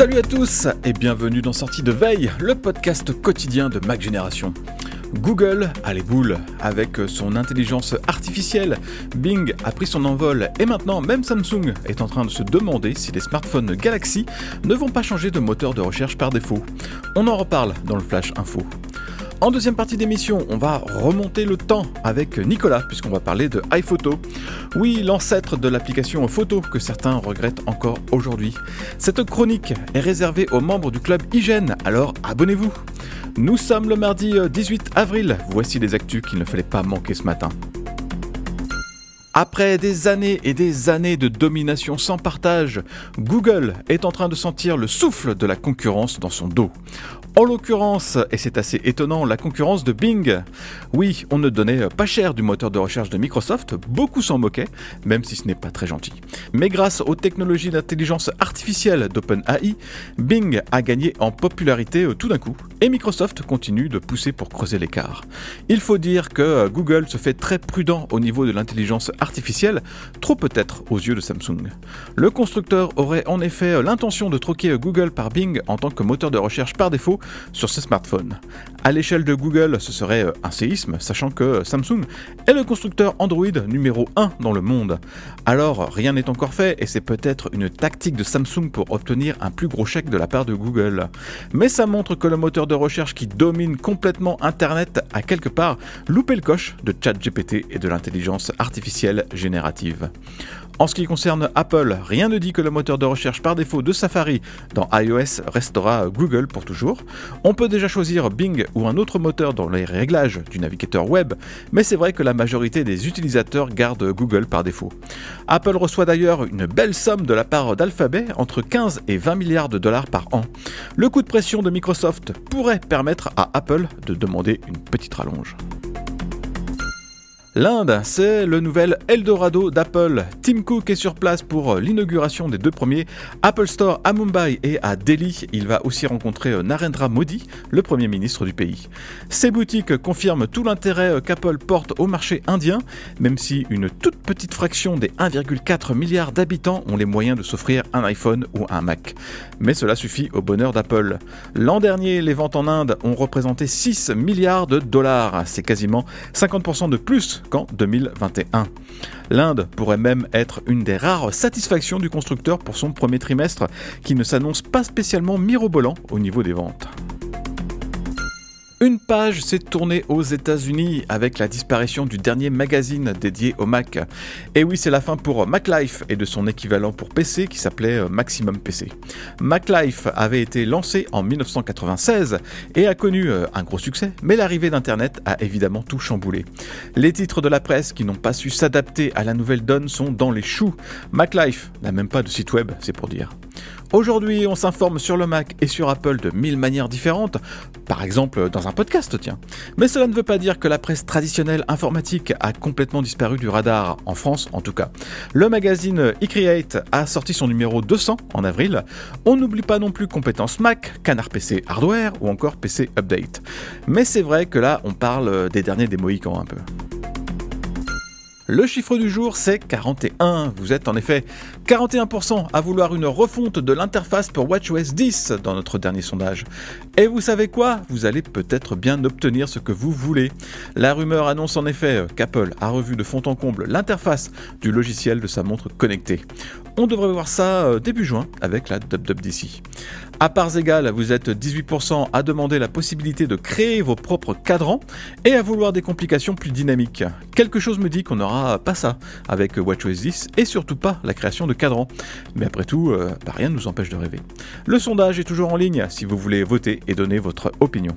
Salut à tous et bienvenue dans Sortie de Veille, le podcast quotidien de Mac Génération. Google a les boules avec son intelligence artificielle. Bing a pris son envol et maintenant même Samsung est en train de se demander si les smartphones Galaxy ne vont pas changer de moteur de recherche par défaut. On en reparle dans le Flash Info. En deuxième partie d'émission, on va remonter le temps avec Nicolas, puisqu'on va parler de iPhoto. Oui, l'ancêtre de l'application photo que certains regrettent encore aujourd'hui. Cette chronique est réservée aux membres du club Hygiène, alors abonnez-vous. Nous sommes le mardi euh, 18 avril, voici les actus qu'il ne fallait pas manquer ce matin. Après des années et des années de domination sans partage, Google est en train de sentir le souffle de la concurrence dans son dos. En l'occurrence, et c'est assez étonnant, la concurrence de Bing. Oui, on ne donnait pas cher du moteur de recherche de Microsoft, beaucoup s'en moquaient, même si ce n'est pas très gentil. Mais grâce aux technologies d'intelligence artificielle d'OpenAI, Bing a gagné en popularité euh, tout d'un coup, et Microsoft continue de pousser pour creuser l'écart. Il faut dire que euh, Google se fait très prudent au niveau de l'intelligence artificielle, trop peut-être aux yeux de Samsung. Le constructeur aurait en effet l'intention de troquer Google par Bing en tant que moteur de recherche par défaut sur ses smartphones. À l'échelle de Google, ce serait euh, un séisme, sachant que Samsung est le constructeur Android numéro 1 dans le monde. Alors, rien n'est encore fait et c'est peut-être une tactique de Samsung pour obtenir un plus gros chèque de la part de Google. Mais ça montre que le moteur de recherche qui domine complètement Internet a quelque part loupé le coche de ChatGPT et de l'intelligence artificielle générative. En ce qui concerne Apple, rien ne dit que le moteur de recherche par défaut de Safari dans iOS restera Google pour toujours. On peut déjà choisir Bing ou un autre moteur dans les réglages du navigateur web, mais c'est vrai que la majorité des utilisateurs gardent Google par défaut. Apple reçoit d'ailleurs une belle somme de la part d'Alphabet, entre 15 et 20 milliards de dollars par an. Le coup de pression de Microsoft pourrait permettre à Apple de demander une petite rallonge. L'Inde, c'est le nouvel Eldorado d'Apple. Tim Cook est sur place pour l'inauguration des deux premiers Apple Store à Mumbai et à Delhi. Il va aussi rencontrer Narendra Modi, le Premier ministre du pays. Ces boutiques confirment tout l'intérêt qu'Apple porte au marché indien, même si une toute petite fraction des 1,4 milliard d'habitants ont les moyens de s'offrir un iPhone ou un Mac. Mais cela suffit au bonheur d'Apple. L'an dernier, les ventes en Inde ont représenté 6 milliards de dollars. C'est quasiment 50% de plus qu'en 2021. L'Inde pourrait même être une des rares satisfactions du constructeur pour son premier trimestre, qui ne s'annonce pas spécialement mirobolant au niveau des ventes. Une page s'est tournée aux États-Unis avec la disparition du dernier magazine dédié au Mac. Et oui, c'est la fin pour MacLife et de son équivalent pour PC qui s'appelait Maximum PC. MacLife avait été lancé en 1996 et a connu euh, un gros succès, mais l'arrivée d'Internet a évidemment tout chamboulé. Les titres de la presse qui n'ont pas su s'adapter à la nouvelle donne sont dans les choux. MacLife n'a même pas de site web, c'est pour dire. Aujourd'hui, on s'informe sur le Mac et sur Apple de mille manières différentes, par exemple dans un podcast, tiens. Mais cela ne veut pas dire que la presse traditionnelle informatique a complètement disparu du radar, en France en tout cas. Le magazine eCreate a sorti son numéro 200 en avril. On n'oublie pas non plus Compétences Mac, Canard PC Hardware ou encore PC Update. Mais c'est vrai que là, on parle des derniers des Mohicans un peu. Le chiffre du jour, c'est 41. Vous êtes en effet 41% à vouloir une refonte de l'interface pour WatchOS 10 dans notre dernier sondage. Et vous savez quoi? Vous allez peut-être bien obtenir ce que vous voulez. La rumeur annonce en effet qu'Apple a revu de fond en comble l'interface du logiciel de sa montre connectée. On devrait voir ça euh, début juin avec la WWDC. À parts égales, vous êtes 18% à demander la possibilité de créer vos propres cadrans et à vouloir des complications plus dynamiques. Quelque chose me dit qu'on pas ça avec WatchOS 10 et surtout pas la création de cadrans. Mais après tout, euh, bah, rien ne nous empêche de rêver. Le sondage est toujours en ligne si vous voulez voter et donner votre opinion.